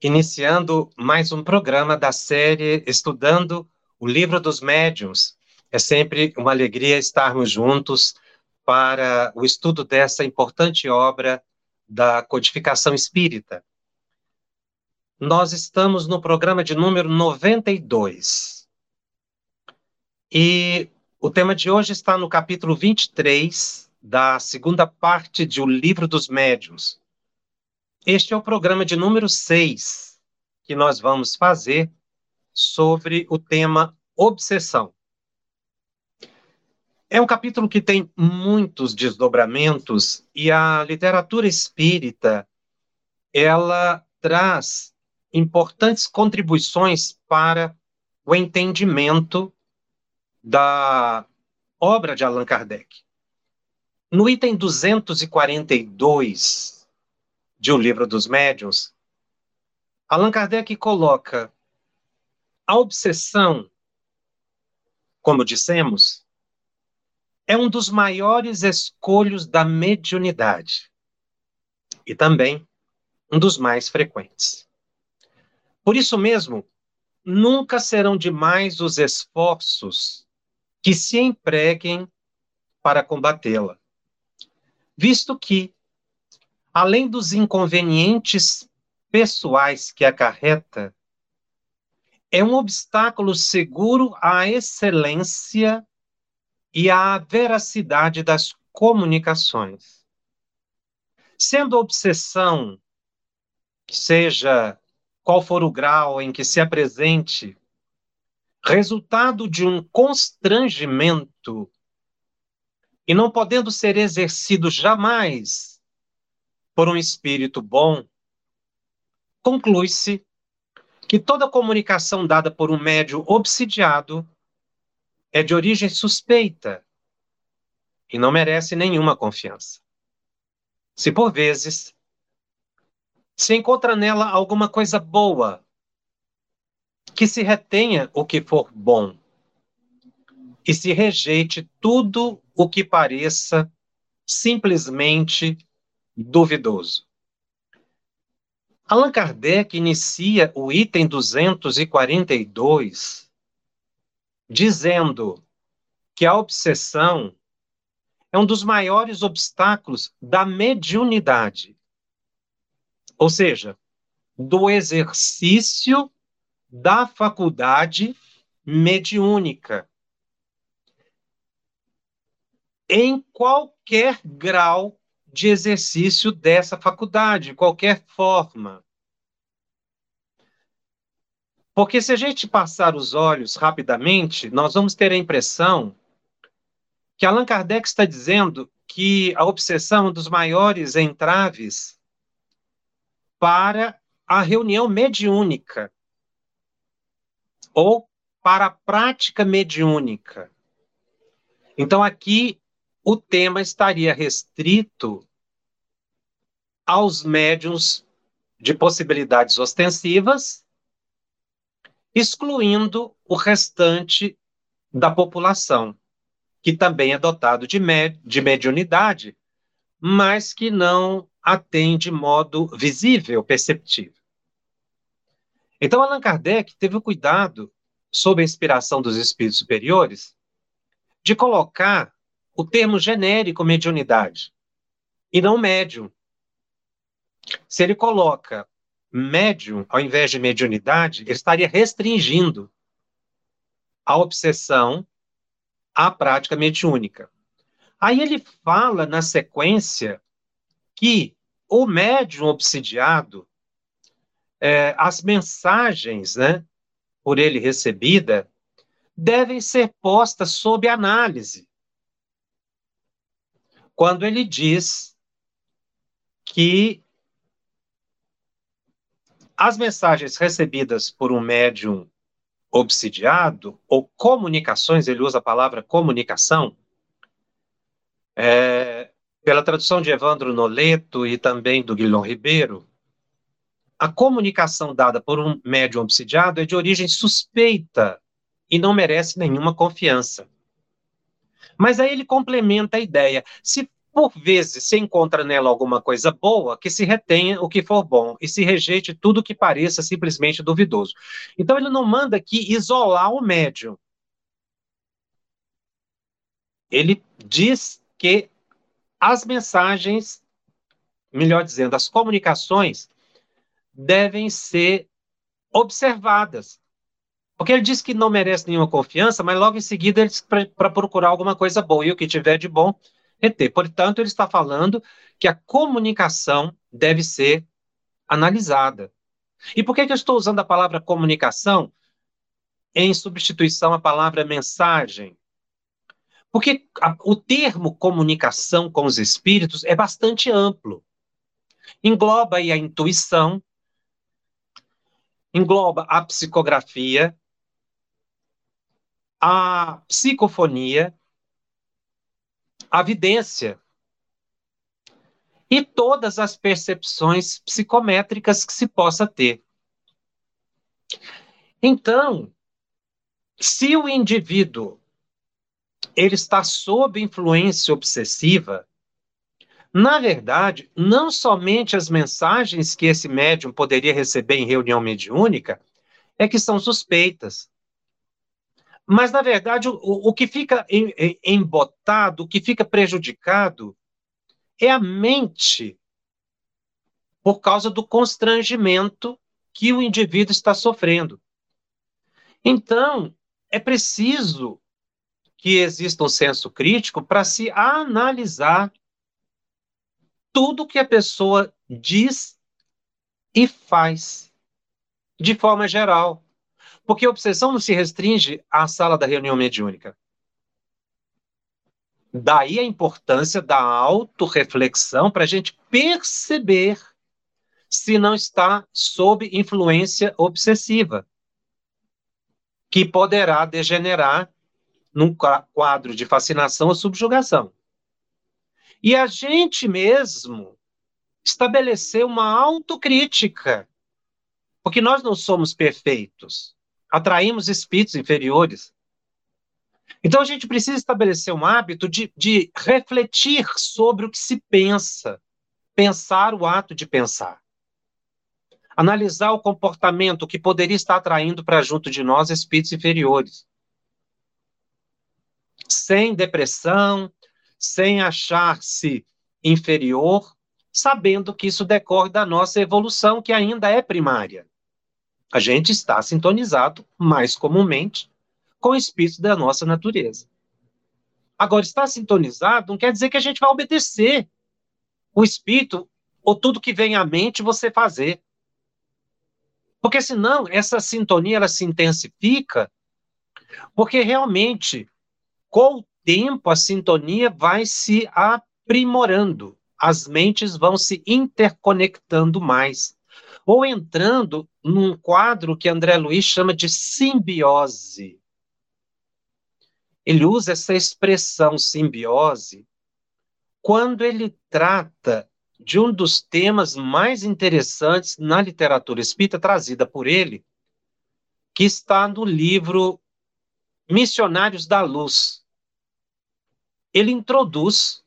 iniciando mais um programa da série Estudando o Livro dos Médiuns. É sempre uma alegria estarmos juntos para o estudo dessa importante obra da codificação espírita. Nós estamos no programa de número 92. E o tema de hoje está no capítulo 23 da segunda parte de O Livro dos Médiuns. Este é o programa de número 6 que nós vamos fazer sobre o tema obsessão. É um capítulo que tem muitos desdobramentos e a literatura espírita ela traz importantes contribuições para o entendimento da obra de Allan Kardec. No item 242 de O Livro dos Médiuns, Allan Kardec coloca a obsessão, como dissemos, é um dos maiores escolhos da mediunidade e também um dos mais frequentes. Por isso mesmo, nunca serão demais os esforços que se empreguem para combatê-la, visto que além dos inconvenientes pessoais que acarreta, é um obstáculo seguro à excelência e à veracidade das comunicações. Sendo a obsessão, seja qual for o grau em que se apresente, resultado de um constrangimento e não podendo ser exercido jamais por um espírito bom, conclui-se que toda comunicação dada por um médio obsidiado é de origem suspeita e não merece nenhuma confiança. Se por vezes se encontra nela alguma coisa boa, que se retenha o que for bom e se rejeite tudo o que pareça simplesmente duvidoso. Allan Kardec inicia o item 242 dizendo que a obsessão é um dos maiores obstáculos da mediunidade, ou seja, do exercício da faculdade mediúnica. Em qualquer grau de exercício dessa faculdade, de qualquer forma. Porque se a gente passar os olhos rapidamente, nós vamos ter a impressão que Allan Kardec está dizendo que a obsessão é um dos maiores entraves para a reunião mediúnica ou para a prática mediúnica. Então aqui o tema estaria restrito aos médiums de possibilidades ostensivas, excluindo o restante da população, que também é dotado de, med de mediunidade, mas que não a tem de modo visível, perceptível. Então, Allan Kardec teve o cuidado, sob a inspiração dos espíritos superiores, de colocar o termo genérico mediunidade e não médium. Se ele coloca médium ao invés de mediunidade, ele estaria restringindo a obsessão à prática mediúnica. Aí ele fala na sequência que o médium obsidiado, é, as mensagens, né, por ele recebida, devem ser postas sob análise quando ele diz que as mensagens recebidas por um médium obsidiado, ou comunicações, ele usa a palavra comunicação, é, pela tradução de Evandro Noleto e também do Guilherme Ribeiro, a comunicação dada por um médium obsidiado é de origem suspeita e não merece nenhuma confiança. Mas aí ele complementa a ideia. Se por vezes se encontra nela alguma coisa boa, que se retenha o que for bom e se rejeite tudo que pareça simplesmente duvidoso. Então ele não manda aqui isolar o médium. Ele diz que as mensagens, melhor dizendo, as comunicações devem ser observadas. Porque ele diz que não merece nenhuma confiança, mas logo em seguida ele diz para procurar alguma coisa boa, e o que tiver de bom reter. Portanto, ele está falando que a comunicação deve ser analisada. E por que, que eu estou usando a palavra comunicação em substituição à palavra mensagem? Porque a, o termo comunicação com os espíritos é bastante amplo. Engloba aí a intuição, engloba a psicografia, a psicofonia, a vidência e todas as percepções psicométricas que se possa ter. Então, se o indivíduo ele está sob influência obsessiva, na verdade, não somente as mensagens que esse médium poderia receber em reunião mediúnica é que são suspeitas. Mas, na verdade, o, o que fica embotado, o que fica prejudicado, é a mente, por causa do constrangimento que o indivíduo está sofrendo. Então, é preciso que exista um senso crítico para se analisar tudo que a pessoa diz e faz, de forma geral. Porque a obsessão não se restringe à sala da reunião mediúnica. Daí a importância da autorreflexão para a gente perceber se não está sob influência obsessiva, que poderá degenerar num quadro de fascinação ou subjugação. E a gente mesmo estabeleceu uma autocrítica, porque nós não somos perfeitos atraímos espíritos inferiores. Então a gente precisa estabelecer um hábito de, de refletir sobre o que se pensa, pensar o ato de pensar. Analisar o comportamento que poderia estar atraindo para junto de nós espíritos inferiores. Sem depressão, sem achar-se inferior, sabendo que isso decorre da nossa evolução, que ainda é primária a gente está sintonizado, mais comumente, com o espírito da nossa natureza. Agora, estar sintonizado não quer dizer que a gente vai obedecer o espírito ou tudo que vem à mente você fazer. Porque senão essa sintonia ela se intensifica, porque realmente com o tempo a sintonia vai se aprimorando, as mentes vão se interconectando mais ou entrando num quadro que André Luiz chama de simbiose. Ele usa essa expressão simbiose quando ele trata de um dos temas mais interessantes na literatura espírita trazida por ele, que está no livro Missionários da Luz. Ele introduz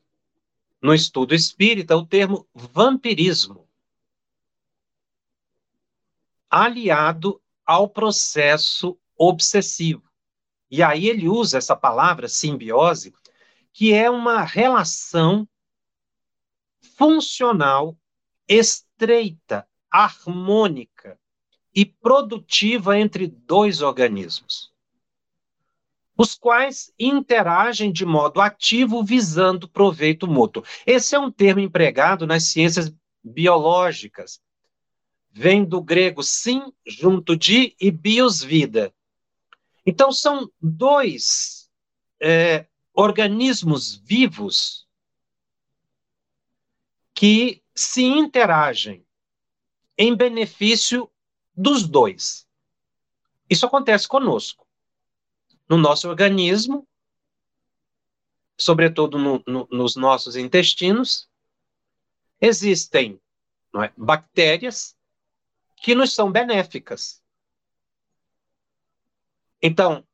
no estudo espírita o termo vampirismo aliado ao processo obsessivo. E aí ele usa essa palavra simbiose, que é uma relação funcional, estreita, harmônica e produtiva entre dois organismos, os quais interagem de modo ativo visando proveito mútuo. Esse é um termo empregado nas ciências biológicas, vem do grego sim, junto de, e bios, vida. Então, são dois é, organismos vivos que se interagem em benefício dos dois. Isso acontece conosco. No nosso organismo, sobretudo no, no, nos nossos intestinos, existem é, bactérias que nos são benéficas. Então,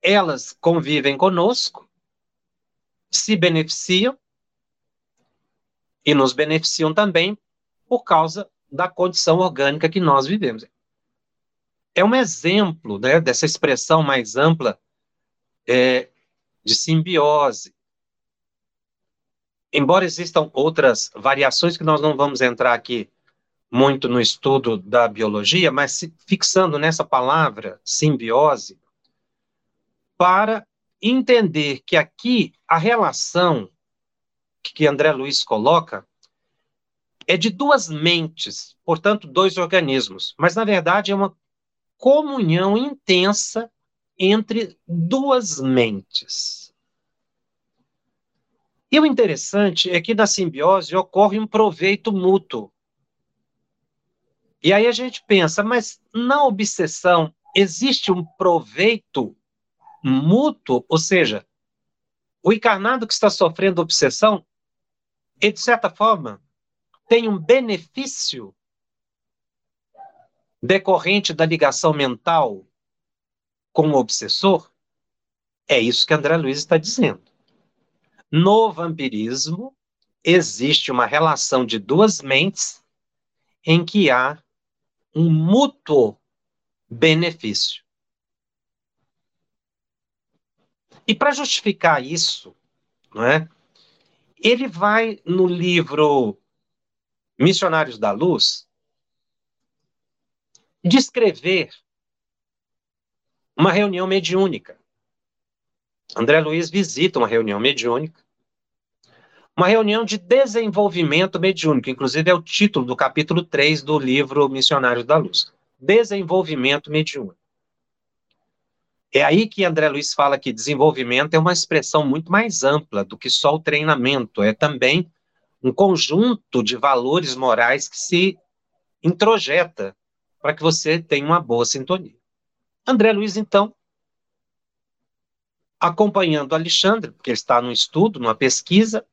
elas convivem conosco, se beneficiam e nos beneficiam também por causa da condição orgânica que nós vivemos. É um exemplo né, dessa expressão mais ampla é, de simbiose. Embora existam outras variações que nós não vamos entrar aqui muito no estudo da biologia, mas fixando nessa palavra simbiose, para entender que aqui a relação que André Luiz coloca é de duas mentes, portanto, dois organismos, mas na verdade é uma comunhão intensa entre duas mentes. E o interessante é que na simbiose ocorre um proveito mútuo. E aí a gente pensa, mas na obsessão existe um proveito mútuo, ou seja, o encarnado que está sofrendo obsessão, ele, de certa forma, tem um benefício decorrente da ligação mental com o obsessor? É isso que André Luiz está dizendo. No vampirismo, existe uma relação de duas mentes em que há um mútuo benefício. E para justificar isso, não é? ele vai no livro Missionários da Luz descrever uma reunião mediúnica. André Luiz visita uma reunião mediúnica, uma reunião de desenvolvimento mediúnico, inclusive é o título do capítulo 3 do livro Missionários da Luz. Desenvolvimento mediúnico. É aí que André Luiz fala que desenvolvimento é uma expressão muito mais ampla do que só o treinamento, é também um conjunto de valores morais que se introjeta para que você tenha uma boa sintonia. André Luiz, então, acompanhando Alexandre, porque ele está num estudo, numa pesquisa,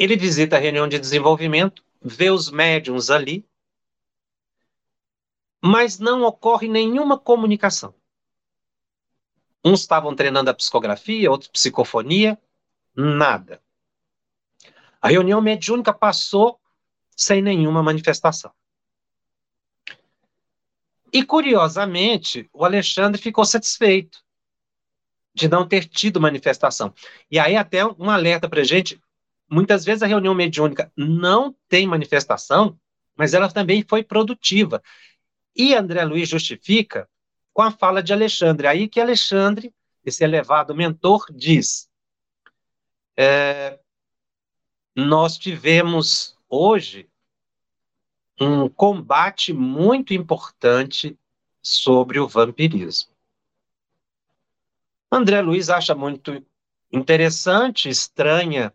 ele visita a reunião de desenvolvimento, vê os médiums ali, mas não ocorre nenhuma comunicação. Uns estavam treinando a psicografia, outros psicofonia, nada. A reunião mediúnica passou sem nenhuma manifestação. E, curiosamente, o Alexandre ficou satisfeito de não ter tido manifestação. E aí, até um alerta para gente: muitas vezes a reunião mediúnica não tem manifestação, mas ela também foi produtiva. E André Luiz justifica com a fala de Alexandre. Aí que Alexandre, esse elevado mentor, diz: é, nós tivemos hoje um combate muito importante sobre o vampirismo. André Luiz acha muito interessante, estranha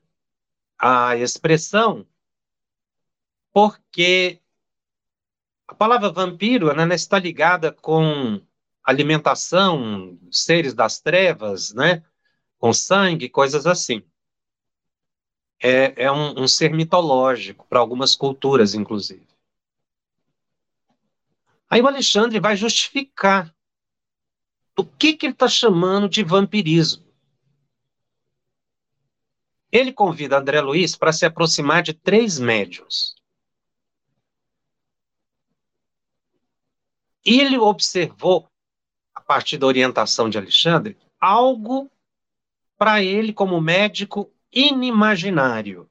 a expressão, porque a palavra vampiro né, está ligada com alimentação, seres das trevas, né? Com sangue, coisas assim. É, é um, um ser mitológico para algumas culturas, inclusive. Aí o Alexandre vai justificar o que, que ele está chamando de vampirismo. Ele convida André Luiz para se aproximar de três médiums. E ele observou partir da orientação de Alexandre, algo para ele, como médico, inimaginário.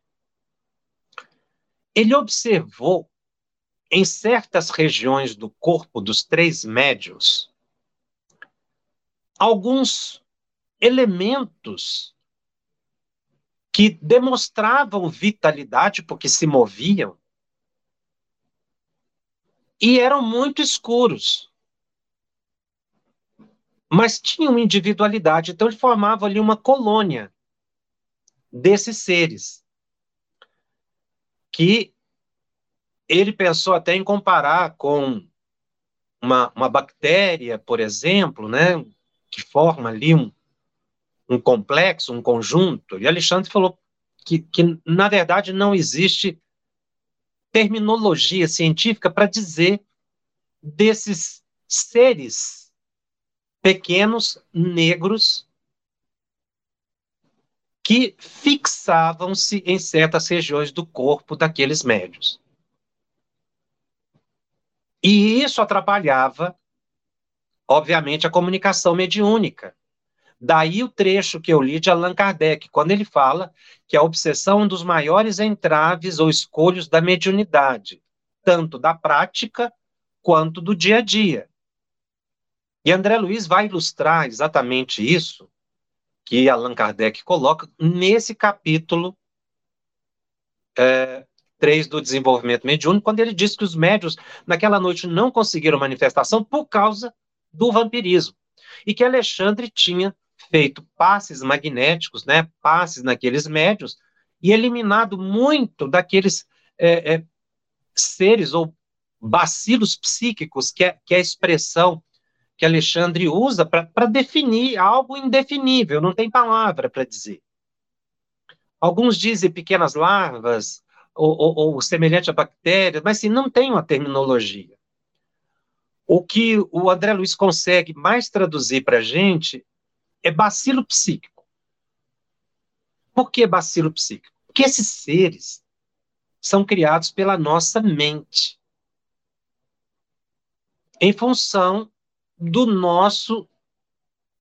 Ele observou em certas regiões do corpo dos três médios alguns elementos que demonstravam vitalidade porque se moviam e eram muito escuros. Mas tinham individualidade, então ele formava ali uma colônia desses seres que ele pensou até em comparar com uma, uma bactéria, por exemplo, né, que forma ali um, um complexo, um conjunto. E Alexandre falou que, que, na verdade, não existe terminologia científica para dizer desses seres pequenos, negros, que fixavam-se em certas regiões do corpo daqueles médios. E isso atrapalhava, obviamente, a comunicação mediúnica. Daí o trecho que eu li de Allan Kardec, quando ele fala que a obsessão é um dos maiores entraves ou escolhos da mediunidade, tanto da prática quanto do dia a dia. E André Luiz vai ilustrar exatamente isso que Allan Kardec coloca nesse capítulo é, 3 do desenvolvimento mediúnico, quando ele diz que os médios naquela noite não conseguiram manifestação por causa do vampirismo. E que Alexandre tinha feito passes magnéticos, né, passes naqueles médios, e eliminado muito daqueles é, é, seres ou bacilos psíquicos, que é, que é a expressão que Alexandre usa para definir algo indefinível, não tem palavra para dizer. Alguns dizem pequenas larvas, ou, ou, ou semelhante a bactérias, mas sim, não tem uma terminologia. O que o André Luiz consegue mais traduzir para a gente é bacilo psíquico. Por que bacilo psíquico? Porque esses seres são criados pela nossa mente, em função do nosso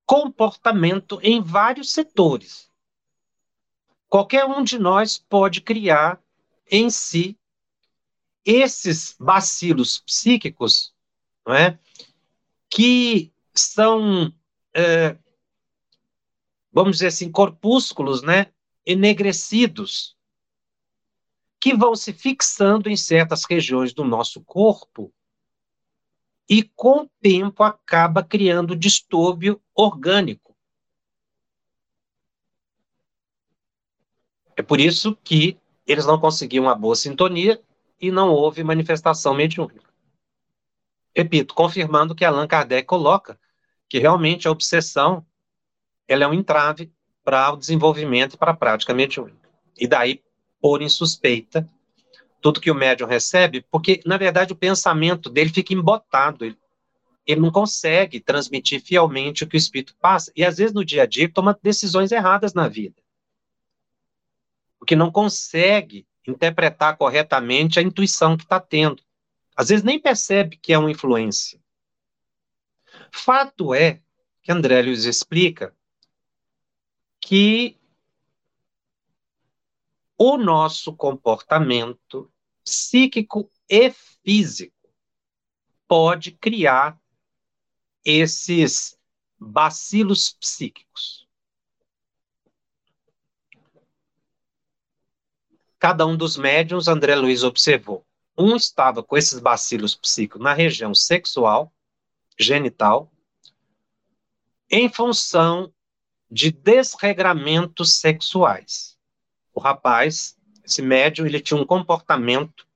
comportamento em vários setores. Qualquer um de nós pode criar em si esses bacilos psíquicos, não é? que são, é, vamos dizer assim, corpúsculos né? enegrecidos, que vão se fixando em certas regiões do nosso corpo e com o tempo acaba criando distúrbio orgânico. É por isso que eles não conseguiam uma boa sintonia e não houve manifestação mediúnica. Repito, confirmando que Allan Kardec coloca que realmente a obsessão ela é um entrave para o desenvolvimento e para a prática mediúnica. E daí pôr em suspeita tudo que o médium recebe, porque, na verdade, o pensamento dele fica embotado. Ele, ele não consegue transmitir fielmente o que o espírito passa. E, às vezes, no dia a dia, toma decisões erradas na vida. Porque não consegue interpretar corretamente a intuição que está tendo. Às vezes, nem percebe que é uma influência. Fato é que André Luiz explica que o nosso comportamento psíquico e físico pode criar esses bacilos psíquicos. Cada um dos médiums, André Luiz observou. Um estava com esses bacilos psíquicos na região sexual, genital, em função de desregramentos sexuais. O rapaz esse médium ele tinha um comportamento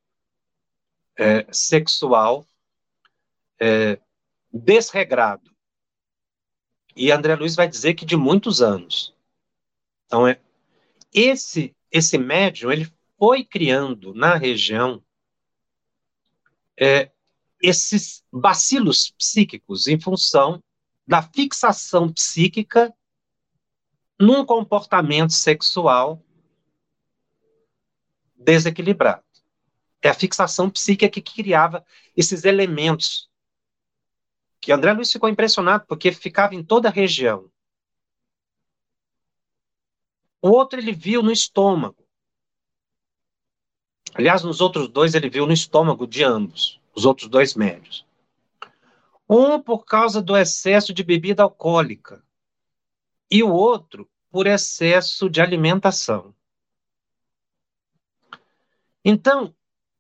é, sexual é, desregrado. E André Luiz vai dizer que de muitos anos. Então, é, esse, esse médium ele foi criando na região é, esses bacilos psíquicos em função da fixação psíquica num comportamento sexual desequilibrado. É a fixação psíquica que criava esses elementos. Que André Luiz ficou impressionado, porque ficava em toda a região. O outro ele viu no estômago. Aliás, nos outros dois ele viu no estômago de ambos, os outros dois médios. Um por causa do excesso de bebida alcoólica e o outro por excesso de alimentação. Então,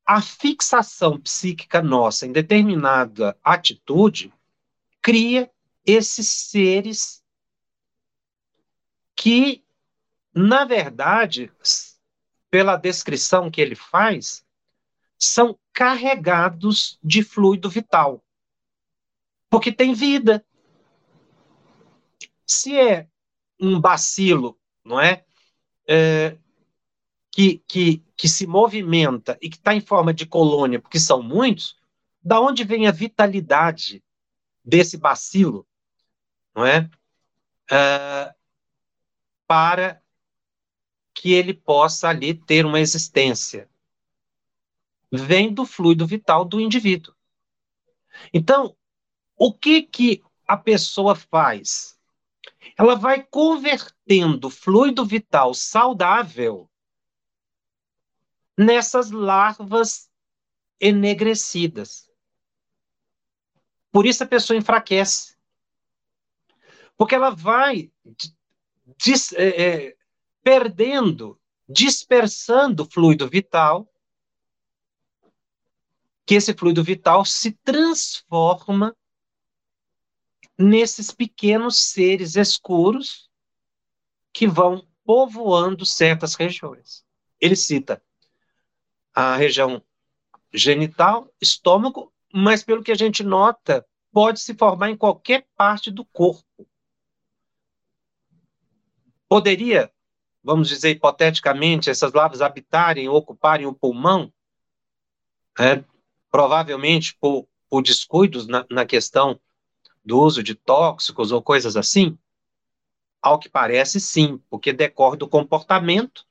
a fixação psíquica nossa em determinada atitude cria esses seres que, na verdade, pela descrição que ele faz, são carregados de fluido vital. Porque tem vida. Se é um bacilo, não é? é que, que, que se movimenta e que está em forma de colônia, porque são muitos, da onde vem a vitalidade desse bacilo, não é? Uh, para que ele possa ali ter uma existência. Vem do fluido vital do indivíduo. Então, o que que a pessoa faz? Ela vai convertendo fluido vital saudável nessas larvas enegrecidas. Por isso a pessoa enfraquece. Porque ela vai é, é, perdendo, dispersando fluido vital, que esse fluido vital se transforma nesses pequenos seres escuros que vão povoando certas regiões. Ele cita a região genital, estômago, mas pelo que a gente nota, pode se formar em qualquer parte do corpo. Poderia, vamos dizer hipoteticamente, essas larvas habitarem, ocuparem o pulmão, é, provavelmente por, por descuidos na, na questão do uso de tóxicos ou coisas assim? Ao que parece, sim, porque decorre do comportamento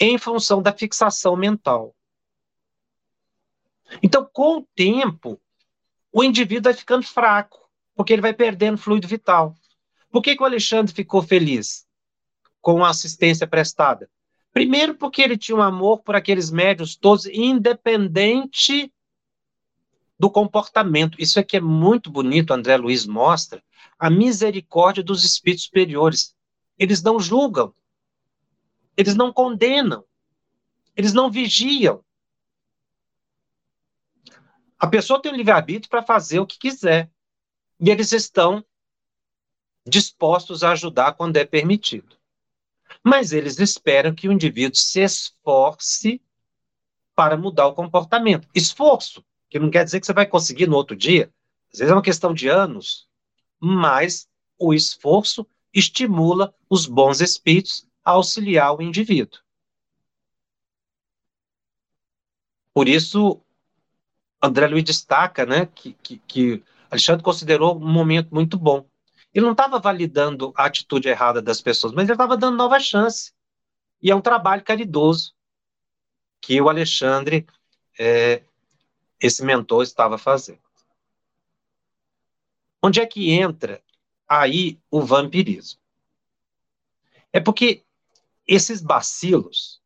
em função da fixação mental. Então, com o tempo, o indivíduo vai ficando fraco, porque ele vai perdendo fluido vital. Por que, que o Alexandre ficou feliz com a assistência prestada? Primeiro, porque ele tinha um amor por aqueles médios todos, independente do comportamento. Isso aqui é muito bonito, André Luiz mostra a misericórdia dos espíritos superiores. Eles não julgam, eles não condenam, eles não vigiam. A pessoa tem o livre-arbítrio para fazer o que quiser. E eles estão dispostos a ajudar quando é permitido. Mas eles esperam que o indivíduo se esforce para mudar o comportamento. Esforço, que não quer dizer que você vai conseguir no outro dia, às vezes é uma questão de anos, mas o esforço estimula os bons espíritos a auxiliar o indivíduo. Por isso, André Luiz destaca né, que, que, que Alexandre considerou um momento muito bom. Ele não estava validando a atitude errada das pessoas, mas ele estava dando nova chance. E é um trabalho caridoso que o Alexandre, é, esse mentor, estava fazendo. Onde é que entra aí o vampirismo? É porque esses bacilos,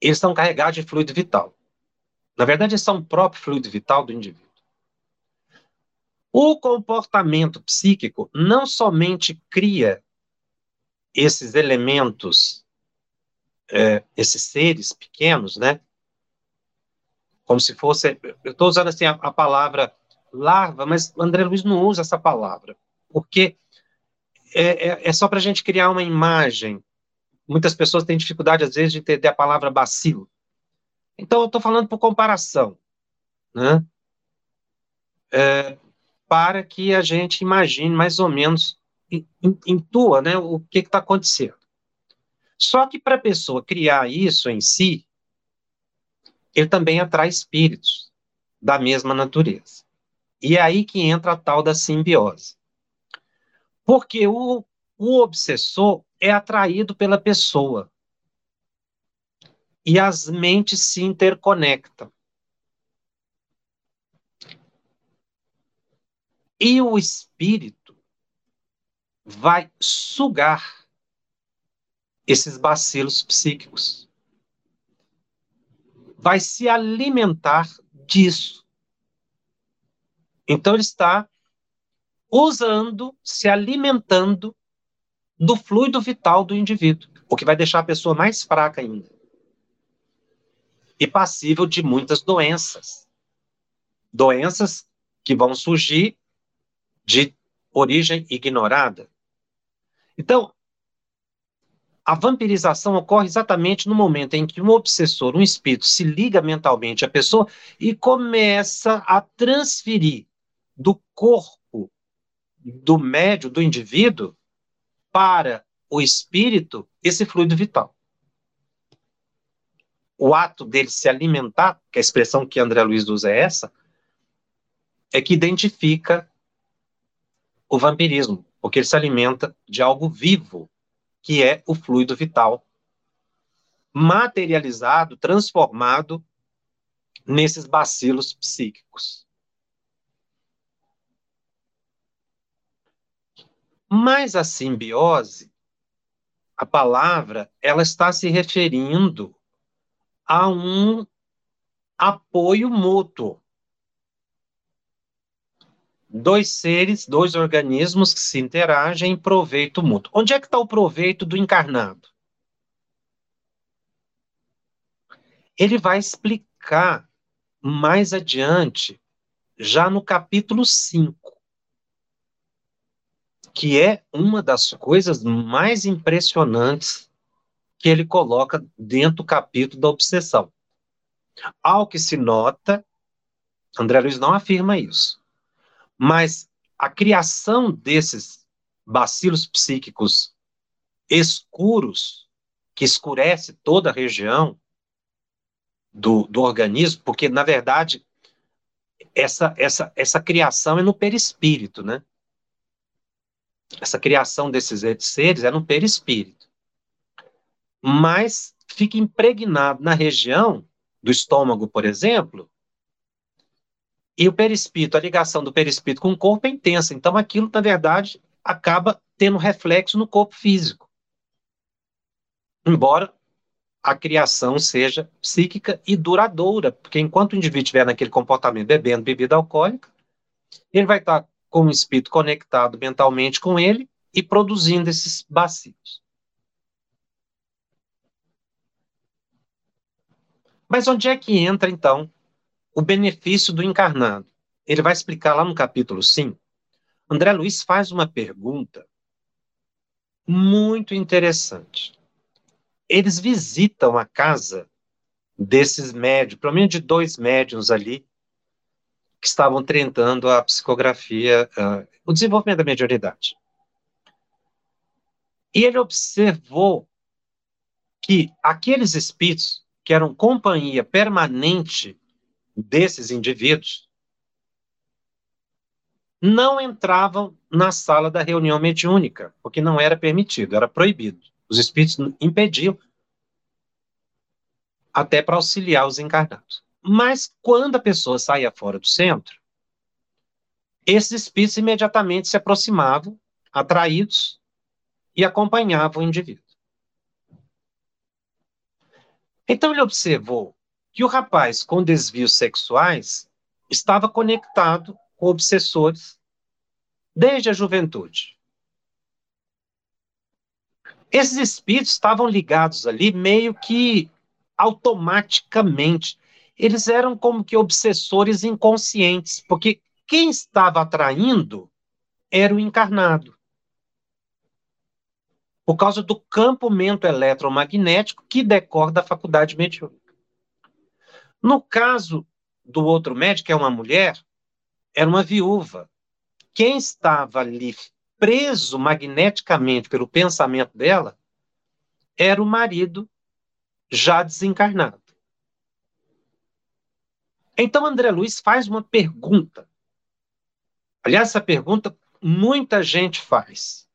eles estão carregados de fluido vital. Na verdade, eles são o próprio fluido vital do indivíduo. O comportamento psíquico não somente cria esses elementos, é, esses seres pequenos, né? Como se fosse. Eu estou usando assim a, a, palavra larva, mas André Luiz não usa essa palavra, porque é, é, é só para a gente criar uma imagem. Muitas pessoas têm dificuldade, às vezes, de entender a palavra bacilo. Então, eu estou falando por comparação. Né? É, para que a gente imagine mais ou menos, intua né, o que está acontecendo. Só que para a pessoa criar isso em si, ele também atrai espíritos da mesma natureza. E é aí que entra a tal da simbiose. Porque o, o obsessor é atraído pela pessoa. E as mentes se interconectam. E o espírito vai sugar esses bacilos psíquicos. Vai se alimentar disso. Então ele está usando, se alimentando do fluido vital do indivíduo, o que vai deixar a pessoa mais fraca ainda. E passível de muitas doenças. Doenças que vão surgir de origem ignorada. Então, a vampirização ocorre exatamente no momento em que um obsessor, um espírito, se liga mentalmente à pessoa e começa a transferir do corpo do médio, do indivíduo, para o espírito esse fluido vital. O ato dele se alimentar, que a expressão que André Luiz usa é essa, é que identifica o vampirismo, porque ele se alimenta de algo vivo, que é o fluido vital, materializado, transformado nesses bacilos psíquicos. Mas a simbiose, a palavra, ela está se referindo a um apoio mútuo dois seres, dois organismos que se interagem em proveito mútuo. Onde é que está o proveito do encarnado? Ele vai explicar mais adiante, já no capítulo 5, que é uma das coisas mais impressionantes que ele coloca dentro do capítulo da obsessão. Ao que se nota, André Luiz não afirma isso mas a criação desses bacilos psíquicos escuros, que escurece toda a região do, do organismo, porque, na verdade, essa, essa, essa criação é no perispírito, né? Essa criação desses seres é no perispírito. Mas fica impregnado na região do estômago, por exemplo, e o perispírito, a ligação do perispírito com o corpo é intensa. Então, aquilo, na verdade, acaba tendo reflexo no corpo físico. Embora a criação seja psíquica e duradoura, porque enquanto o indivíduo estiver naquele comportamento bebendo bebida alcoólica, ele vai estar com o espírito conectado mentalmente com ele e produzindo esses bacilos. Mas onde é que entra, então, o benefício do encarnado. Ele vai explicar lá no capítulo 5. André Luiz faz uma pergunta muito interessante. Eles visitam a casa desses médios, pelo menos de dois médiums ali, que estavam tentando a psicografia, uh, o desenvolvimento da mediunidade. E ele observou que aqueles espíritos que eram companhia permanente desses indivíduos não entravam na sala da reunião mediúnica, porque não era permitido, era proibido. Os espíritos impediam até para auxiliar os encarnados. Mas quando a pessoa saía fora do centro, esses espíritos imediatamente se aproximavam, atraídos, e acompanhavam o indivíduo. Então ele observou que o rapaz com desvios sexuais estava conectado com obsessores desde a juventude. Esses espíritos estavam ligados ali meio que automaticamente. Eles eram como que obsessores inconscientes, porque quem estava atraindo era o encarnado. Por causa do campo mento eletromagnético que decorre da faculdade mediúnica. No caso do outro médico, é uma mulher, era uma viúva. Quem estava ali preso magneticamente pelo pensamento dela era o marido já desencarnado. Então André Luiz faz uma pergunta. Aliás, essa pergunta muita gente faz.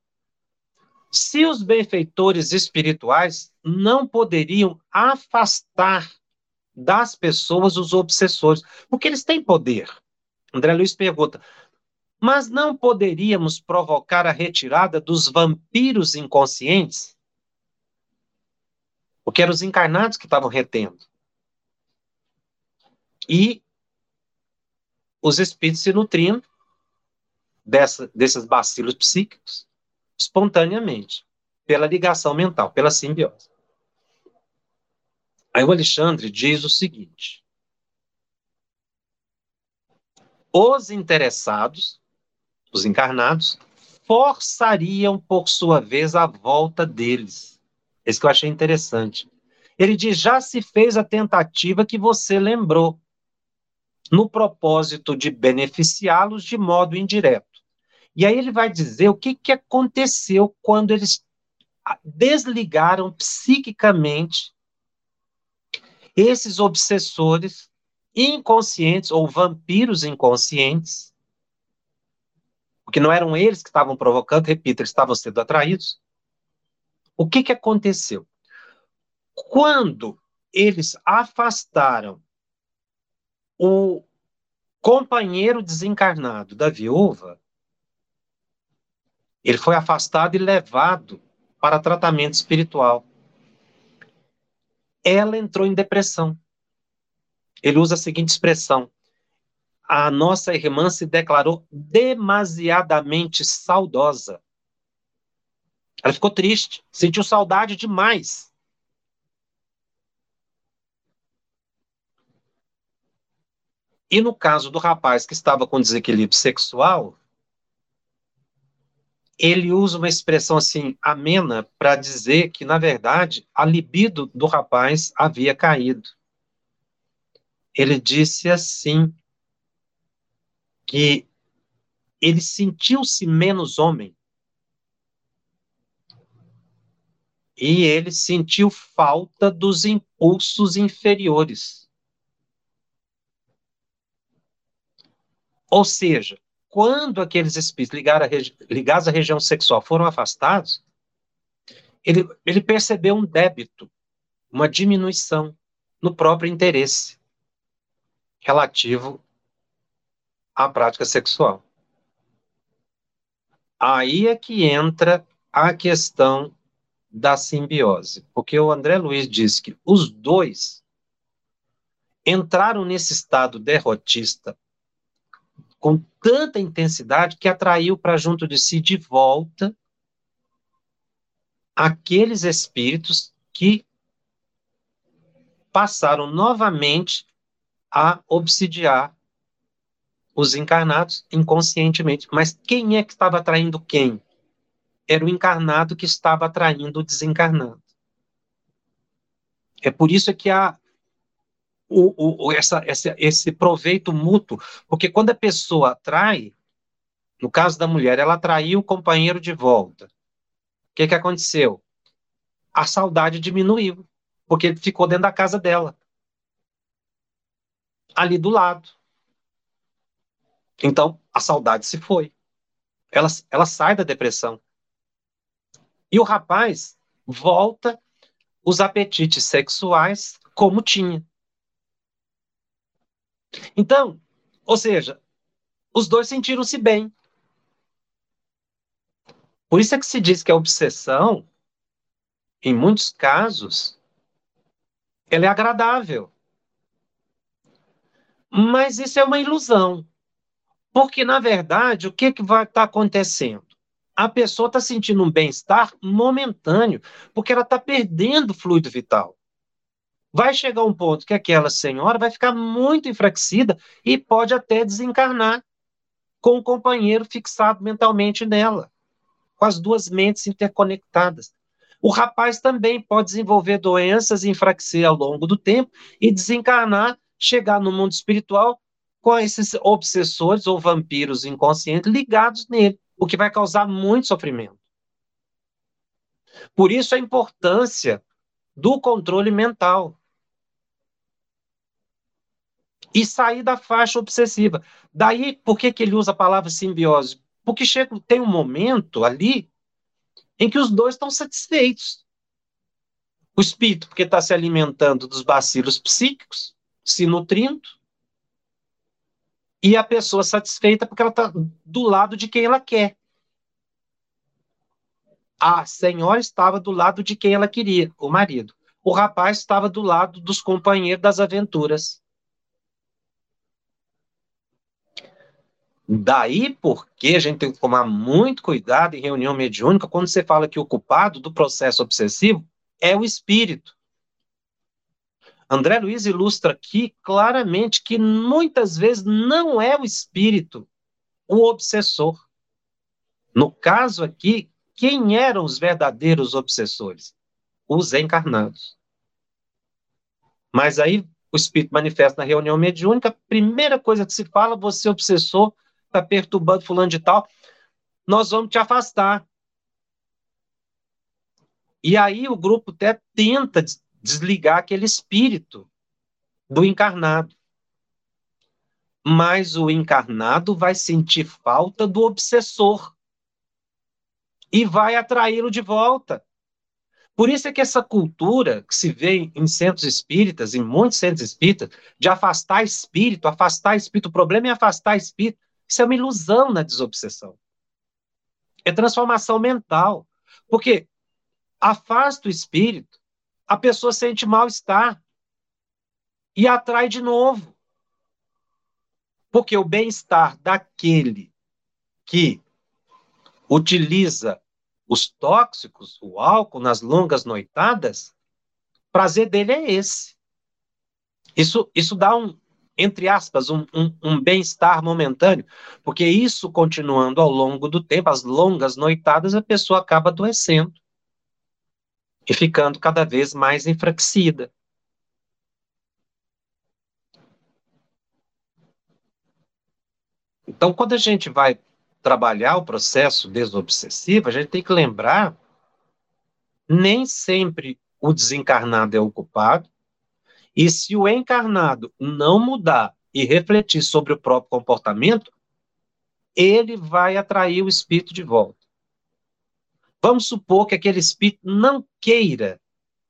Se os benfeitores espirituais não poderiam afastar das pessoas os obsessores, porque eles têm poder. André Luiz pergunta: mas não poderíamos provocar a retirada dos vampiros inconscientes? Porque eram os encarnados que estavam retendo. E os espíritos se nutrindo dessa, desses bacilos psíquicos espontaneamente, pela ligação mental, pela simbiose. Aí o Alexandre diz o seguinte: os interessados, os encarnados, forçariam por sua vez a volta deles. Esse que eu achei interessante. Ele diz: já se fez a tentativa que você lembrou, no propósito de beneficiá-los de modo indireto. E aí ele vai dizer o que, que aconteceu quando eles desligaram psiquicamente esses obsessores inconscientes ou vampiros inconscientes, porque não eram eles que estavam provocando, repito, eles estavam sendo atraídos. O que, que aconteceu? Quando eles afastaram o companheiro desencarnado da viúva, ele foi afastado e levado para tratamento espiritual. Ela entrou em depressão. Ele usa a seguinte expressão: a nossa irmã se declarou demasiadamente saudosa. Ela ficou triste, sentiu saudade demais. E no caso do rapaz que estava com desequilíbrio sexual, ele usa uma expressão assim, amena, para dizer que, na verdade, a libido do rapaz havia caído. Ele disse assim, que ele sentiu-se menos homem. E ele sentiu falta dos impulsos inferiores. Ou seja, quando aqueles espíritos ligados à região sexual foram afastados, ele, ele percebeu um débito, uma diminuição no próprio interesse relativo à prática sexual. Aí é que entra a questão da simbiose, porque o André Luiz diz que os dois entraram nesse estado derrotista com tanta intensidade que atraiu para junto de si de volta aqueles espíritos que passaram novamente a obsidiar os encarnados inconscientemente. Mas quem é que estava atraindo quem? Era o encarnado que estava atraindo o desencarnado. É por isso que há o, o, essa, essa, esse proveito mútuo, porque quando a pessoa atrai, no caso da mulher, ela atraiu o companheiro de volta. O que, que aconteceu? A saudade diminuiu, porque ele ficou dentro da casa dela, ali do lado. Então, a saudade se foi. Ela, ela sai da depressão. E o rapaz volta os apetites sexuais como tinha. Então, ou seja, os dois sentiram-se bem. Por isso é que se diz que a obsessão, em muitos casos, ela é agradável. Mas isso é uma ilusão. Porque, na verdade, o que, que vai estar tá acontecendo? A pessoa está sentindo um bem-estar momentâneo, porque ela está perdendo fluido vital vai chegar um ponto que aquela senhora vai ficar muito enfraquecida e pode até desencarnar com o companheiro fixado mentalmente nela, com as duas mentes interconectadas. O rapaz também pode desenvolver doenças enfraquecer ao longo do tempo e desencarnar, chegar no mundo espiritual com esses obsessores ou vampiros inconscientes ligados nele, o que vai causar muito sofrimento. Por isso a importância do controle mental e sair da faixa obsessiva. Daí, por que, que ele usa a palavra simbiose? Porque chega, tem um momento ali em que os dois estão satisfeitos. O espírito, porque está se alimentando dos bacilos psíquicos, se nutrindo, e a pessoa satisfeita porque ela está do lado de quem ela quer. A senhora estava do lado de quem ela queria, o marido. O rapaz estava do lado dos companheiros das aventuras. Daí porque a gente tem que tomar muito cuidado em reunião mediúnica quando você fala que o culpado do processo obsessivo é o espírito. André Luiz ilustra aqui claramente que muitas vezes não é o espírito o obsessor. No caso aqui, quem eram os verdadeiros obsessores? os encarnados. Mas aí o espírito manifesta na reunião mediúnica, primeira coisa que se fala, você obsessor, está perturbando fulano de tal, nós vamos te afastar. E aí o grupo até tenta desligar aquele espírito do encarnado. Mas o encarnado vai sentir falta do obsessor e vai atraí-lo de volta. Por isso é que essa cultura que se vê em centros espíritas, em muitos centros espíritas, de afastar espírito, afastar espírito, o problema é afastar espírito. Isso é uma ilusão na desobsessão. É transformação mental. Porque afasta o espírito, a pessoa sente mal-estar e atrai de novo. Porque o bem-estar daquele que utiliza os tóxicos, o álcool nas longas noitadas, prazer dele é esse. Isso, isso dá um, entre aspas, um, um, um bem-estar momentâneo, porque isso continuando ao longo do tempo, as longas noitadas, a pessoa acaba adoecendo e ficando cada vez mais enfraquecida. Então, quando a gente vai trabalhar o processo desobsessivo, a gente tem que lembrar nem sempre o desencarnado é o culpado, e se o encarnado não mudar e refletir sobre o próprio comportamento, ele vai atrair o espírito de volta. Vamos supor que aquele espírito não queira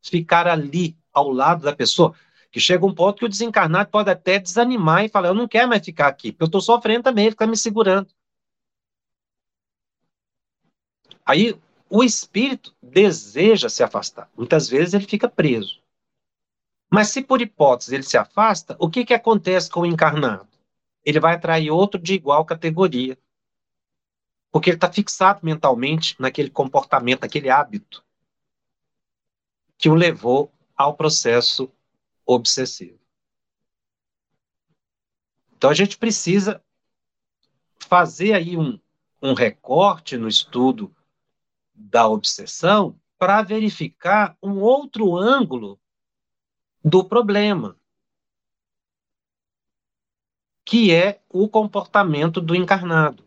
ficar ali ao lado da pessoa, que chega um ponto que o desencarnado pode até desanimar e falar: Eu não quero mais ficar aqui, porque eu estou sofrendo também, ele está me segurando. Aí o espírito deseja se afastar. Muitas vezes ele fica preso. Mas se por hipótese ele se afasta, o que, que acontece com o encarnado? Ele vai atrair outro de igual categoria. Porque ele está fixado mentalmente naquele comportamento, naquele hábito que o levou ao processo obsessivo. Então a gente precisa fazer aí um, um recorte no estudo da obsessão para verificar um outro ângulo do problema, que é o comportamento do encarnado.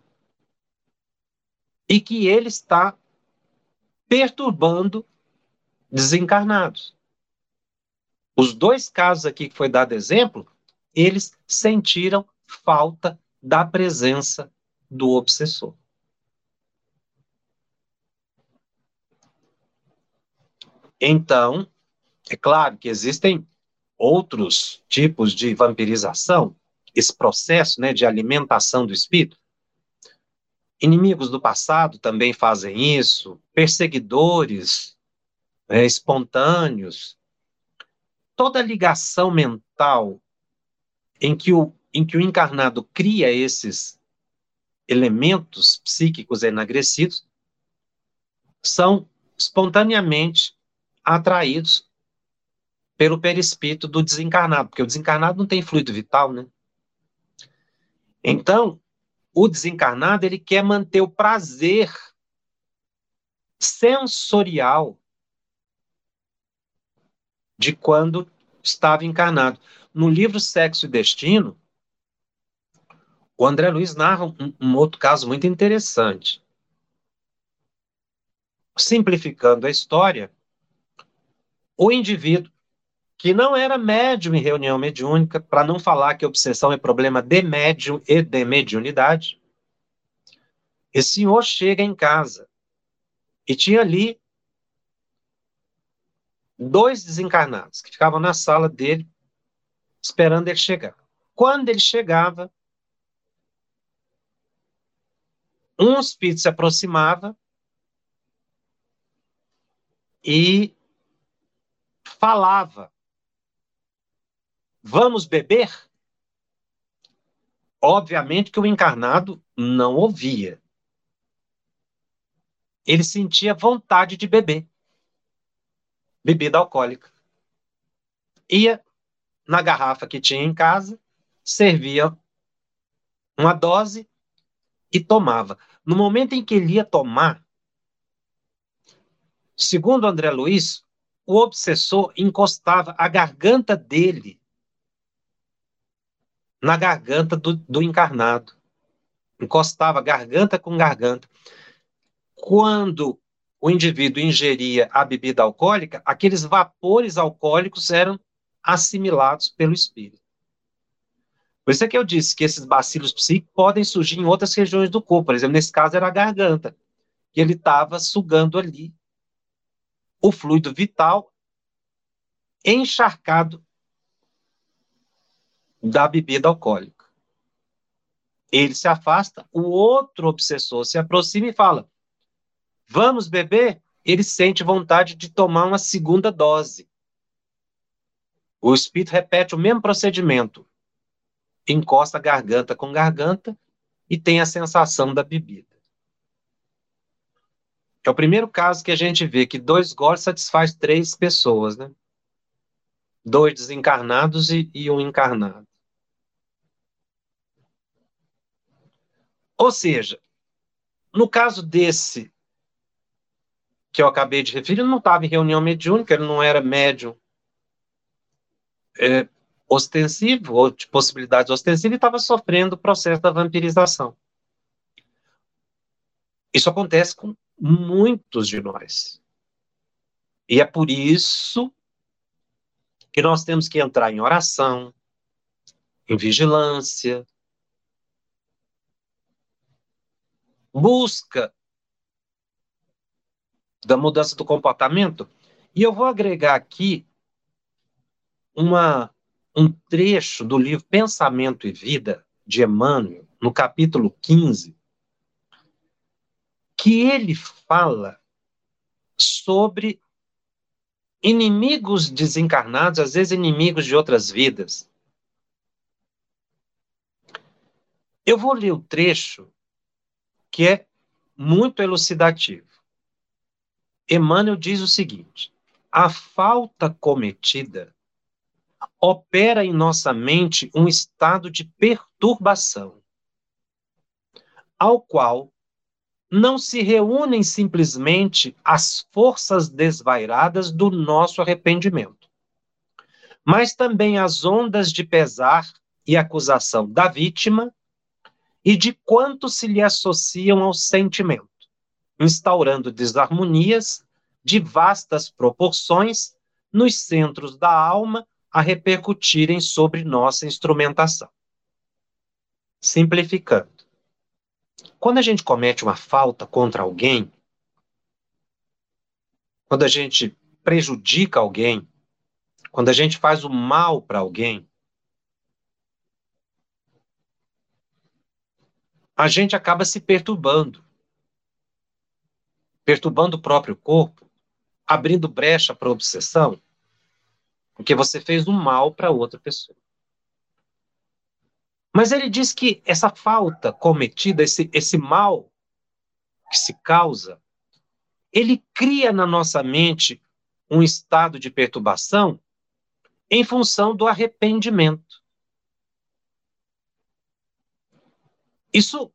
E que ele está perturbando desencarnados. Os dois casos aqui que foi dado exemplo, eles sentiram falta da presença do obsessor. Então, é claro que existem outros tipos de vampirização, esse processo né, de alimentação do espírito. Inimigos do passado também fazem isso, perseguidores é, espontâneos. Toda ligação mental em que, o, em que o encarnado cria esses elementos psíquicos enagrecidos são espontaneamente atraídos pelo perispírito do desencarnado, porque o desencarnado não tem fluido vital, né? Então, o desencarnado, ele quer manter o prazer sensorial de quando estava encarnado. No livro Sexo e Destino, o André Luiz narra um, um outro caso muito interessante. Simplificando a história, o indivíduo que não era médium em reunião mediúnica, para não falar que obsessão é problema de médium e de mediunidade, esse senhor chega em casa e tinha ali dois desencarnados que ficavam na sala dele esperando ele chegar. Quando ele chegava, um espírito se aproximava e falava: Vamos beber? Obviamente que o encarnado não ouvia. Ele sentia vontade de beber. Bebida alcoólica. Ia na garrafa que tinha em casa, servia uma dose e tomava. No momento em que ele ia tomar, segundo André Luiz, o obsessor encostava a garganta dele na garganta do, do encarnado. Encostava garganta com garganta. Quando o indivíduo ingeria a bebida alcoólica, aqueles vapores alcoólicos eram assimilados pelo espírito. Por isso é que eu disse que esses bacilos psíquicos podem surgir em outras regiões do corpo. Por exemplo, nesse caso era a garganta, que ele estava sugando ali o fluido vital encharcado da bebida alcoólica. Ele se afasta, o outro obsessor se aproxima e fala: Vamos beber? Ele sente vontade de tomar uma segunda dose. O espírito repete o mesmo procedimento. Encosta garganta com garganta e tem a sensação da bebida. É o primeiro caso que a gente vê que dois goles satisfaz três pessoas, né? Dois desencarnados e, e um encarnado. Ou seja, no caso desse que eu acabei de referir, ele não estava em reunião mediúnica, ele não era médium é, ostensivo, ou de possibilidades ostensivas, e estava sofrendo o processo da vampirização. Isso acontece com muitos de nós. E é por isso que nós temos que entrar em oração, em vigilância, busca da mudança do comportamento. E eu vou agregar aqui uma, um trecho do livro Pensamento e Vida, de Emmanuel, no capítulo 15, que ele fala sobre inimigos desencarnados, às vezes inimigos de outras vidas. Eu vou ler o trecho que é muito elucidativo. Emmanuel diz o seguinte: a falta cometida opera em nossa mente um estado de perturbação, ao qual não se reúnem simplesmente as forças desvairadas do nosso arrependimento, mas também as ondas de pesar e acusação da vítima e de quanto se lhe associam ao sentimento, instaurando desarmonias de vastas proporções nos centros da alma a repercutirem sobre nossa instrumentação. Simplificando, quando a gente comete uma falta contra alguém, quando a gente prejudica alguém, quando a gente faz o mal para alguém, a gente acaba se perturbando. Perturbando o próprio corpo, abrindo brecha para obsessão, porque você fez um mal para outra pessoa. Mas ele diz que essa falta cometida, esse, esse mal que se causa, ele cria na nossa mente um estado de perturbação em função do arrependimento. Isso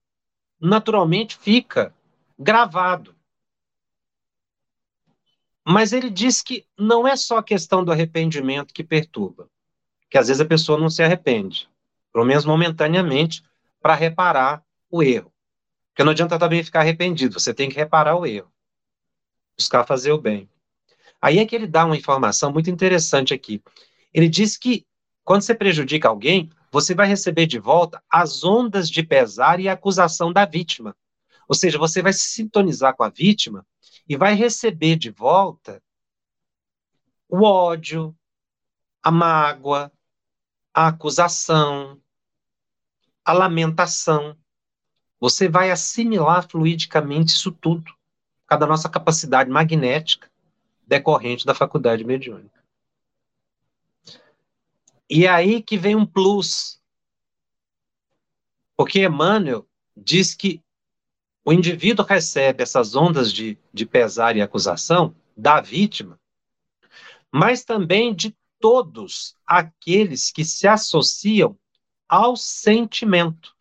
naturalmente fica gravado. Mas ele diz que não é só a questão do arrependimento que perturba, que às vezes a pessoa não se arrepende pelo menos momentaneamente, para reparar o erro. Porque não adianta também ficar arrependido, você tem que reparar o erro, buscar fazer o bem. Aí é que ele dá uma informação muito interessante aqui. Ele diz que quando você prejudica alguém, você vai receber de volta as ondas de pesar e acusação da vítima. Ou seja, você vai se sintonizar com a vítima e vai receber de volta o ódio, a mágoa, a acusação, a lamentação. Você vai assimilar fluidicamente isso tudo, por causa da nossa capacidade magnética decorrente da faculdade mediúnica. E é aí que vem um plus. Porque Emmanuel diz que o indivíduo recebe essas ondas de, de pesar e acusação da vítima, mas também de todos aqueles que se associam ao sentimento.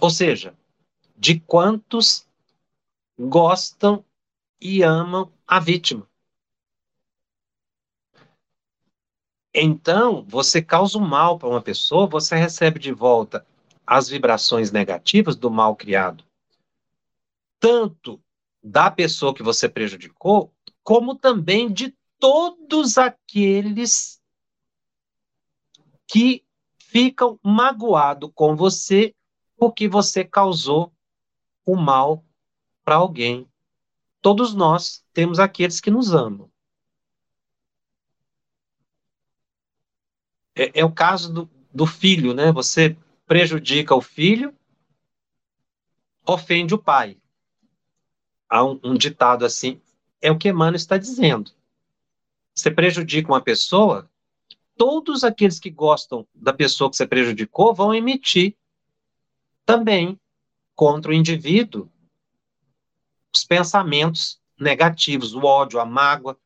Ou seja, de quantos gostam e amam a vítima. Então, você causa um mal para uma pessoa, você recebe de volta as vibrações negativas do mal criado, tanto da pessoa que você prejudicou, como também de todos aqueles que ficam magoados com você porque você causou o mal para alguém. Todos nós temos aqueles que nos amam. É, é o caso do, do filho, né? Você prejudica o filho, ofende o pai. Há um, um ditado assim, é o que Emmanuel está dizendo. Você prejudica uma pessoa, todos aqueles que gostam da pessoa que você prejudicou vão emitir também contra o indivíduo os pensamentos negativos, o ódio, a mágoa.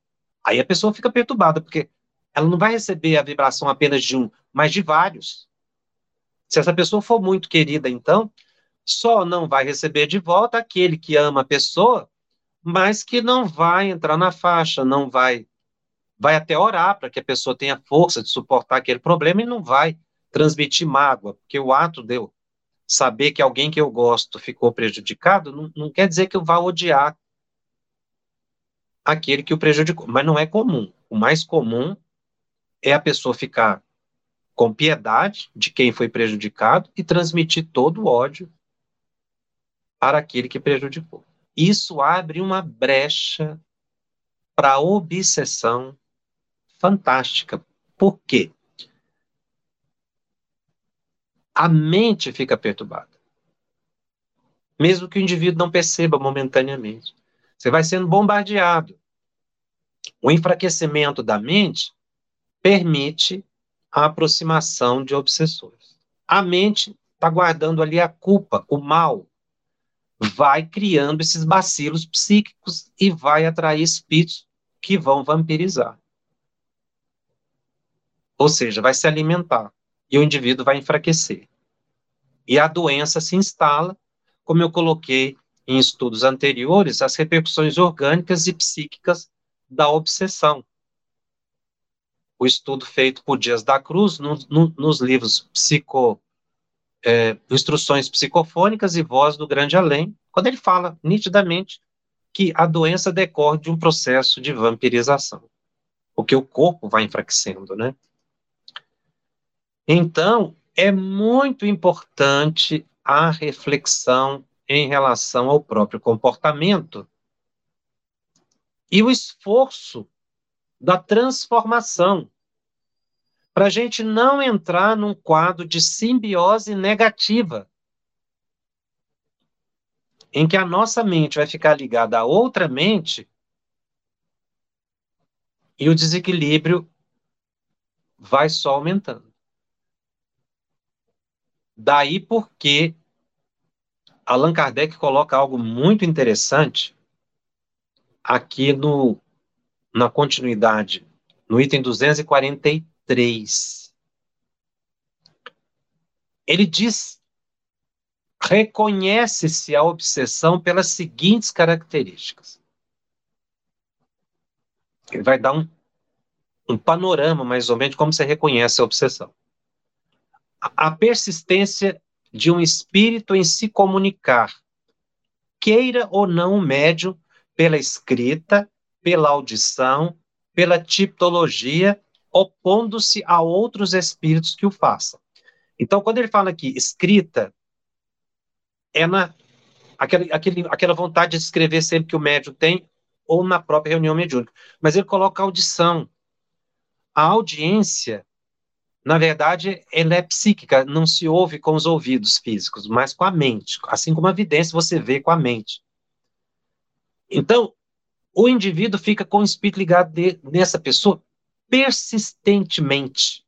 Aí a pessoa fica perturbada, porque ela não vai receber a vibração apenas de um, mas de vários. Se essa pessoa for muito querida, então, só não vai receber de volta aquele que ama a pessoa, mas que não vai entrar na faixa, não vai vai até orar para que a pessoa tenha força de suportar aquele problema e não vai transmitir mágoa, porque o ato de eu saber que alguém que eu gosto ficou prejudicado não, não quer dizer que eu vá odiar aquele que o prejudicou, mas não é comum. O mais comum é a pessoa ficar com piedade de quem foi prejudicado e transmitir todo o ódio para aquele que prejudicou. Isso abre uma brecha para obsessão fantástica. Por quê? A mente fica perturbada. Mesmo que o indivíduo não perceba momentaneamente. Você vai sendo bombardeado. O enfraquecimento da mente permite a aproximação de obsessores. A mente está guardando ali a culpa, o mal, vai criando esses bacilos psíquicos e vai atrair espíritos que vão vampirizar. Ou seja, vai se alimentar e o indivíduo vai enfraquecer. E a doença se instala, como eu coloquei em estudos anteriores, as repercussões orgânicas e psíquicas da obsessão o estudo feito por Dias da Cruz no, no, nos livros psico, é, Instruções Psicofônicas e Voz do Grande Além, quando ele fala nitidamente que a doença decorre de um processo de vampirização, porque o corpo vai enfraquecendo, né? Então, é muito importante a reflexão em relação ao próprio comportamento e o esforço da transformação, para a gente não entrar num quadro de simbiose negativa, em que a nossa mente vai ficar ligada a outra mente e o desequilíbrio vai só aumentando. Daí porque Allan Kardec coloca algo muito interessante aqui no na continuidade, no item 243. Ele diz: reconhece-se a obsessão pelas seguintes características. Ele vai dar um, um panorama, mais ou menos, de como você reconhece a obsessão. A, a persistência de um espírito em se comunicar, queira ou não o médium, pela escrita, pela audição, pela tipologia, opondo-se a outros espíritos que o façam. Então, quando ele fala aqui escrita, é na aquele, aquele, aquela vontade de escrever sempre que o médium tem, ou na própria reunião mediúnica. Mas ele coloca audição. A audiência, na verdade, ela é psíquica, não se ouve com os ouvidos físicos, mas com a mente. Assim como a evidência você vê com a mente. Então, o indivíduo fica com o espírito ligado de, nessa pessoa persistentemente.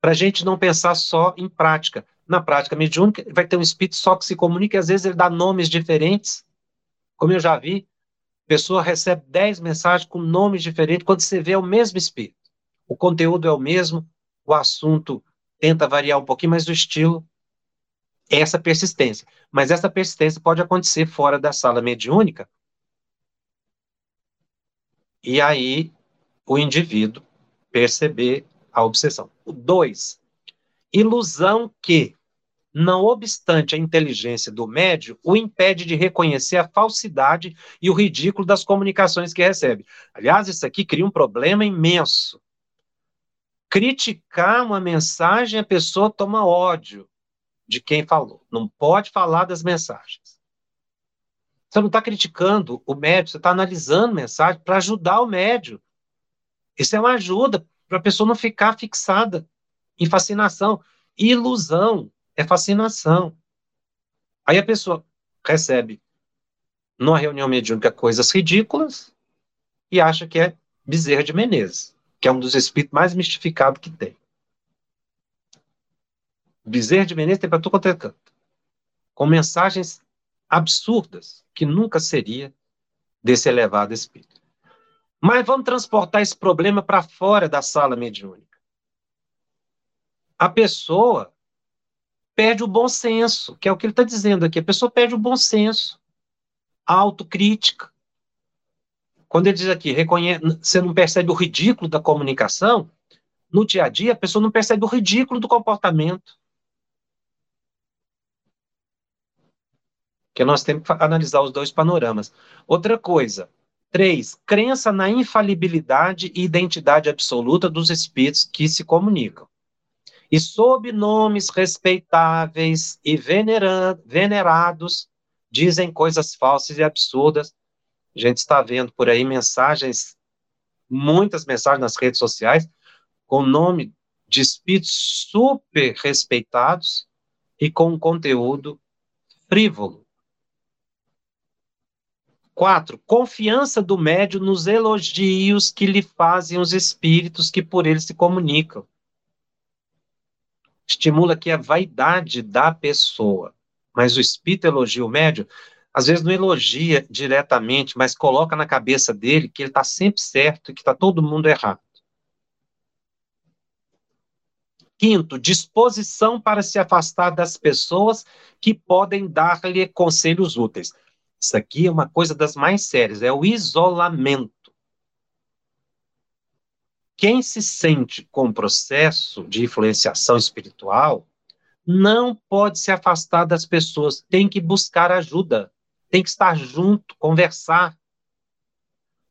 Para a gente não pensar só em prática. Na prática mediúnica, vai ter um espírito só que se comunica, e às vezes ele dá nomes diferentes. Como eu já vi, a pessoa recebe 10 mensagens com nomes diferentes, quando você vê é o mesmo espírito. O conteúdo é o mesmo, o assunto tenta variar um pouquinho, mas o estilo é essa persistência. Mas essa persistência pode acontecer fora da sala mediúnica, e aí o indivíduo perceber a obsessão. O dois, ilusão que, não obstante a inteligência do médio, o impede de reconhecer a falsidade e o ridículo das comunicações que recebe. Aliás, isso aqui cria um problema imenso. Criticar uma mensagem, a pessoa toma ódio de quem falou. Não pode falar das mensagens. Você não está criticando o médio, você está analisando mensagem para ajudar o médio. Isso é uma ajuda para a pessoa não ficar fixada em fascinação. Ilusão é fascinação. Aí a pessoa recebe numa reunião mediúnica coisas ridículas e acha que é Bezerra de Menezes, que é um dos espíritos mais mistificados que tem. Bezerra de Menezes tem para tudo quanto é canto. Com mensagens absurdas, que nunca seria desse elevado espírito. Mas vamos transportar esse problema para fora da sala mediúnica. A pessoa perde o bom senso, que é o que ele está dizendo aqui. A pessoa perde o bom senso, a autocrítica. Quando ele diz aqui, reconhece, você não percebe o ridículo da comunicação, no dia a dia a pessoa não percebe o ridículo do comportamento. Que nós temos que analisar os dois panoramas. Outra coisa, três, crença na infalibilidade e identidade absoluta dos espíritos que se comunicam. E sob nomes respeitáveis e venerados, dizem coisas falsas e absurdas. A gente está vendo por aí mensagens, muitas mensagens nas redes sociais, com nome de espíritos super respeitados e com conteúdo frívolo. Quatro, confiança do médio nos elogios que lhe fazem os espíritos que por ele se comunicam. Estimula aqui a vaidade da pessoa. Mas o espírito elogia o médio, às vezes não elogia diretamente, mas coloca na cabeça dele que ele está sempre certo e que está todo mundo errado. Quinto, disposição para se afastar das pessoas que podem dar-lhe conselhos úteis. Isso aqui é uma coisa das mais sérias, é o isolamento. Quem se sente com processo de influenciação espiritual não pode se afastar das pessoas, tem que buscar ajuda, tem que estar junto, conversar.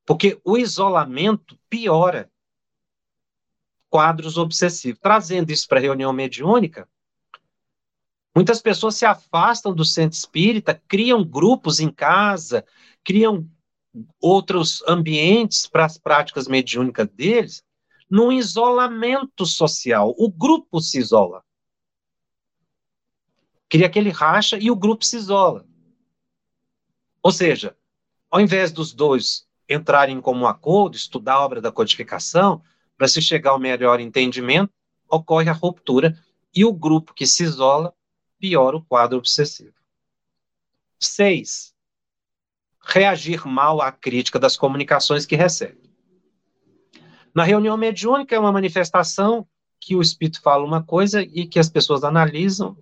Porque o isolamento piora quadros obsessivos. Trazendo isso para a reunião mediúnica, Muitas pessoas se afastam do centro espírita, criam grupos em casa, criam outros ambientes para as práticas mediúnicas deles, num isolamento social. O grupo se isola. Cria aquele racha e o grupo se isola. Ou seja, ao invés dos dois entrarem como um acordo, estudar a obra da codificação, para se chegar ao melhor entendimento, ocorre a ruptura e o grupo que se isola piora o quadro obsessivo. Seis, reagir mal à crítica das comunicações que recebe. Na reunião mediúnica é uma manifestação que o espírito fala uma coisa e que as pessoas analisam,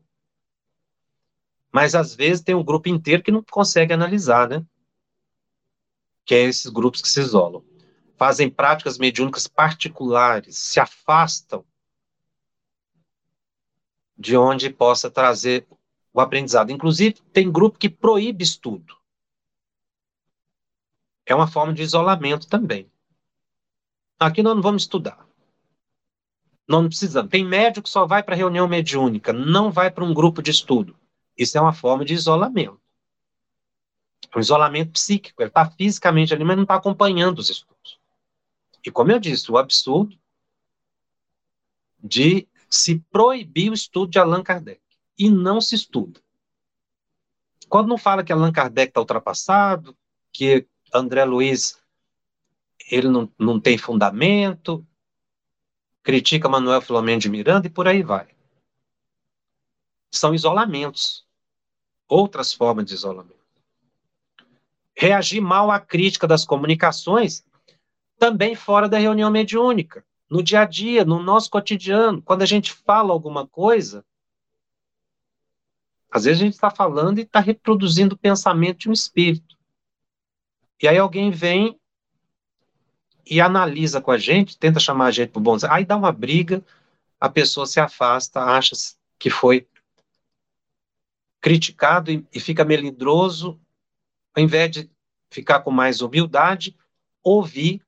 mas às vezes tem um grupo inteiro que não consegue analisar, né? Que é esses grupos que se isolam. Fazem práticas mediúnicas particulares, se afastam de onde possa trazer o aprendizado. Inclusive, tem grupo que proíbe estudo. É uma forma de isolamento também. Aqui nós não vamos estudar. Nós não precisamos. Tem médico que só vai para reunião mediúnica, não vai para um grupo de estudo. Isso é uma forma de isolamento. É um isolamento psíquico. Ele está fisicamente ali, mas não está acompanhando os estudos. E como eu disse, o absurdo de se proibiu o estudo de Allan Kardec. E não se estuda. Quando não fala que Allan Kardec está ultrapassado, que André Luiz ele não, não tem fundamento, critica Manuel Filomeno de Miranda e por aí vai. São isolamentos. Outras formas de isolamento. Reagir mal à crítica das comunicações, também fora da reunião mediúnica no dia a dia, no nosso cotidiano, quando a gente fala alguma coisa, às vezes a gente está falando e está reproduzindo o pensamento de um espírito. E aí alguém vem e analisa com a gente, tenta chamar a gente para o bom aí dá uma briga, a pessoa se afasta, acha que foi criticado e, e fica melindroso, ao invés de ficar com mais humildade, ouvir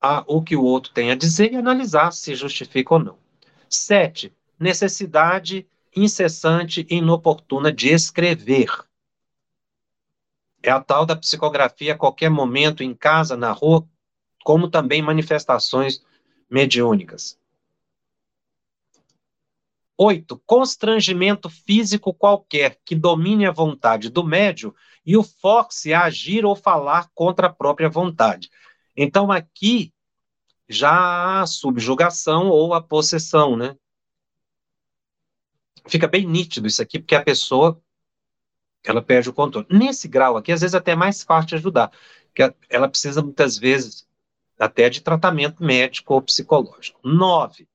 a, o que o outro tem a dizer e analisar se justifica ou não. Sete, necessidade incessante e inoportuna de escrever. É a tal da psicografia a qualquer momento, em casa, na rua, como também manifestações mediúnicas. Oito, constrangimento físico qualquer que domine a vontade do médio e o force a agir ou falar contra a própria vontade. Então, aqui já há subjugação ou a possessão, né? Fica bem nítido isso aqui, porque a pessoa ela perde o controle. Nesse grau aqui, às vezes até é mais fácil ajudar, porque ela precisa muitas vezes até de tratamento médico ou psicológico. Nove,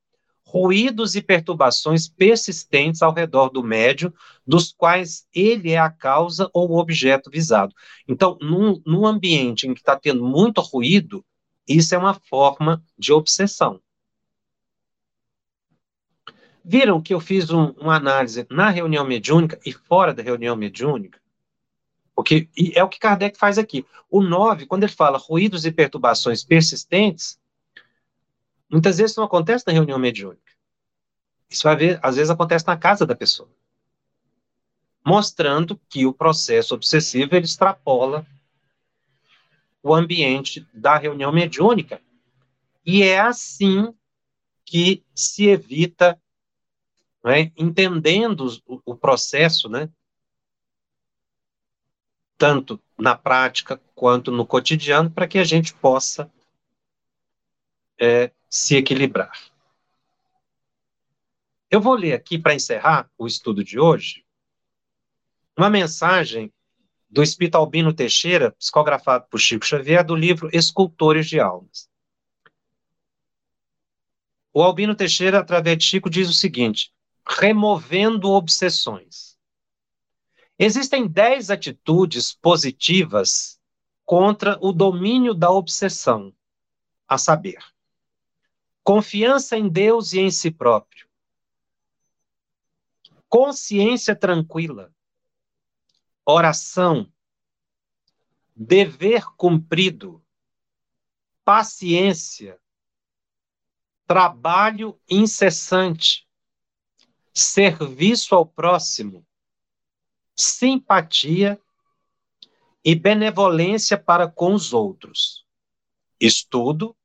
ruídos e perturbações persistentes ao redor do médio, dos quais ele é a causa ou o objeto visado. Então, num, num ambiente em que está tendo muito ruído, isso é uma forma de obsessão. Viram que eu fiz um, uma análise na reunião mediúnica e fora da reunião mediúnica? Porque é o que Kardec faz aqui. O 9, quando ele fala ruídos e perturbações persistentes, muitas vezes não acontece na reunião mediúnica. Isso às vezes acontece na casa da pessoa. Mostrando que o processo obsessivo ele extrapola o ambiente da reunião mediúnica. E é assim que se evita né, entendendo o, o processo, né, tanto na prática quanto no cotidiano, para que a gente possa é, se equilibrar. Eu vou ler aqui, para encerrar o estudo de hoje, uma mensagem do Espírito Albino Teixeira, psicografado por Chico Xavier, do livro Escultores de Almas. O Albino Teixeira, através de Chico, diz o seguinte: removendo obsessões. Existem dez atitudes positivas contra o domínio da obsessão, a saber, confiança em Deus e em si próprio, consciência tranquila, oração, dever cumprido, paciência, trabalho incessante, serviço ao próximo, simpatia e benevolência para com os outros. Estudo,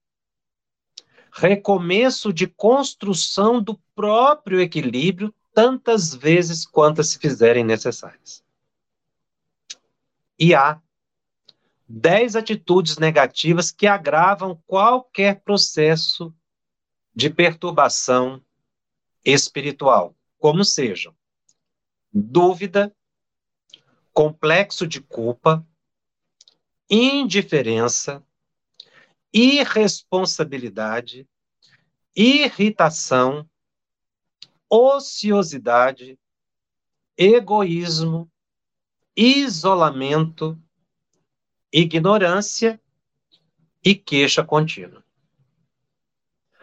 recomeço de construção do próprio equilíbrio tantas vezes quantas se fizerem necessárias. E há dez atitudes negativas que agravam qualquer processo de perturbação espiritual como sejam dúvida, complexo de culpa, indiferença, irresponsabilidade, irritação, ociosidade, egoísmo, isolamento, ignorância e queixa contínua.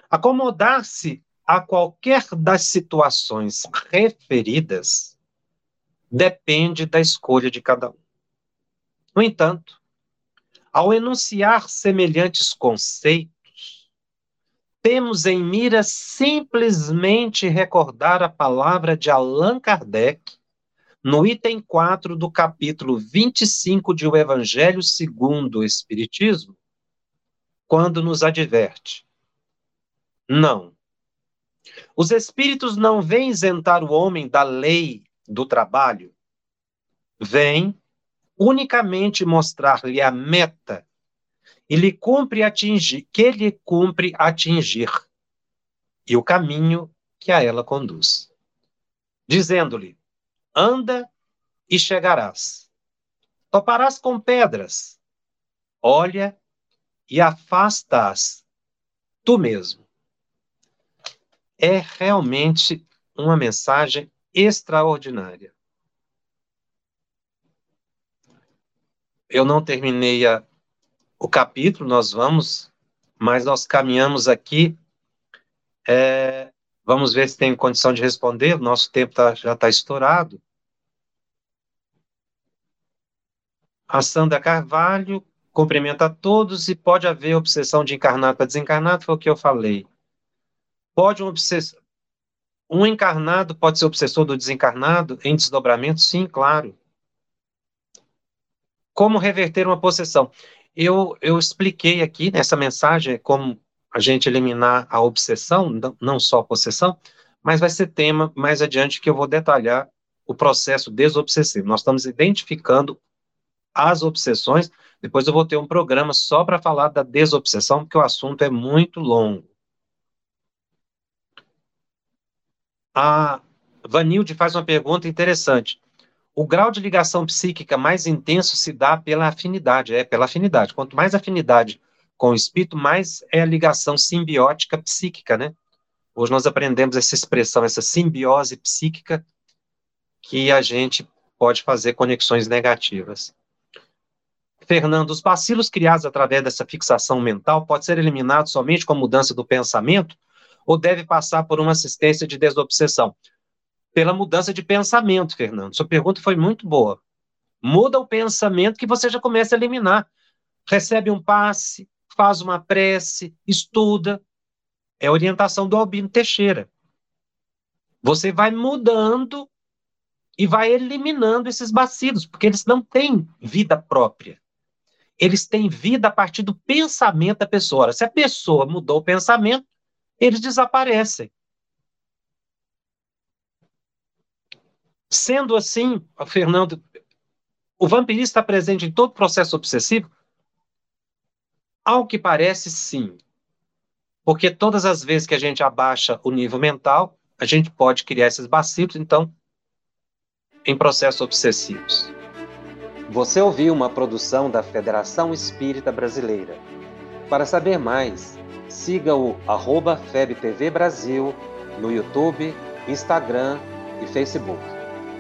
Acomodar-se a qualquer das situações referidas depende da escolha de cada um. No entanto, ao enunciar semelhantes conceitos, temos em mira simplesmente recordar a palavra de Allan Kardec no item 4 do capítulo 25 de O Evangelho segundo o Espiritismo, quando nos adverte: não, os espíritos não vêm isentar o homem da lei do trabalho, vêm unicamente mostrar-lhe a meta e lhe cumpre atingir, que lhe cumpre atingir e o caminho que a ela conduz. Dizendo-lhe: anda e chegarás. Toparás com pedras. Olha e afasta-as tu mesmo é realmente uma mensagem extraordinária. Eu não terminei a, o capítulo, nós vamos, mas nós caminhamos aqui. É, vamos ver se tem condição de responder, nosso tempo tá, já está estourado. A Sandra Carvalho cumprimenta a todos e pode haver obsessão de encarnado para desencarnado, foi o que eu falei. Pode um obsessor, um encarnado pode ser obsessor do desencarnado em desdobramento? Sim, claro. Como reverter uma possessão? Eu, eu expliquei aqui nessa mensagem como a gente eliminar a obsessão, não só a possessão, mas vai ser tema mais adiante que eu vou detalhar o processo desobsessivo. Nós estamos identificando as obsessões, depois eu vou ter um programa só para falar da desobsessão, porque o assunto é muito longo. A Vanilde faz uma pergunta interessante. O grau de ligação psíquica mais intenso se dá pela afinidade, é pela afinidade. Quanto mais afinidade com o espírito, mais é a ligação simbiótica psíquica, né? Hoje nós aprendemos essa expressão, essa simbiose psíquica, que a gente pode fazer conexões negativas. Fernando, os bacilos criados através dessa fixação mental pode ser eliminados somente com a mudança do pensamento ou deve passar por uma assistência de desobsessão? Pela mudança de pensamento, Fernando. Sua pergunta foi muito boa. Muda o pensamento que você já começa a eliminar. Recebe um passe, faz uma prece, estuda. É a orientação do Albino Teixeira. Você vai mudando e vai eliminando esses bacilos, porque eles não têm vida própria. Eles têm vida a partir do pensamento da pessoa. Se a pessoa mudou o pensamento, eles desaparecem. Sendo assim, Fernando, o vampirismo está presente em todo processo obsessivo? Ao que parece, sim. Porque todas as vezes que a gente abaixa o nível mental, a gente pode criar esses bacilos, então, em processos obsessivos. Você ouviu uma produção da Federação Espírita Brasileira. Para saber mais, siga o arroba FebTV Brasil no YouTube, Instagram e Facebook.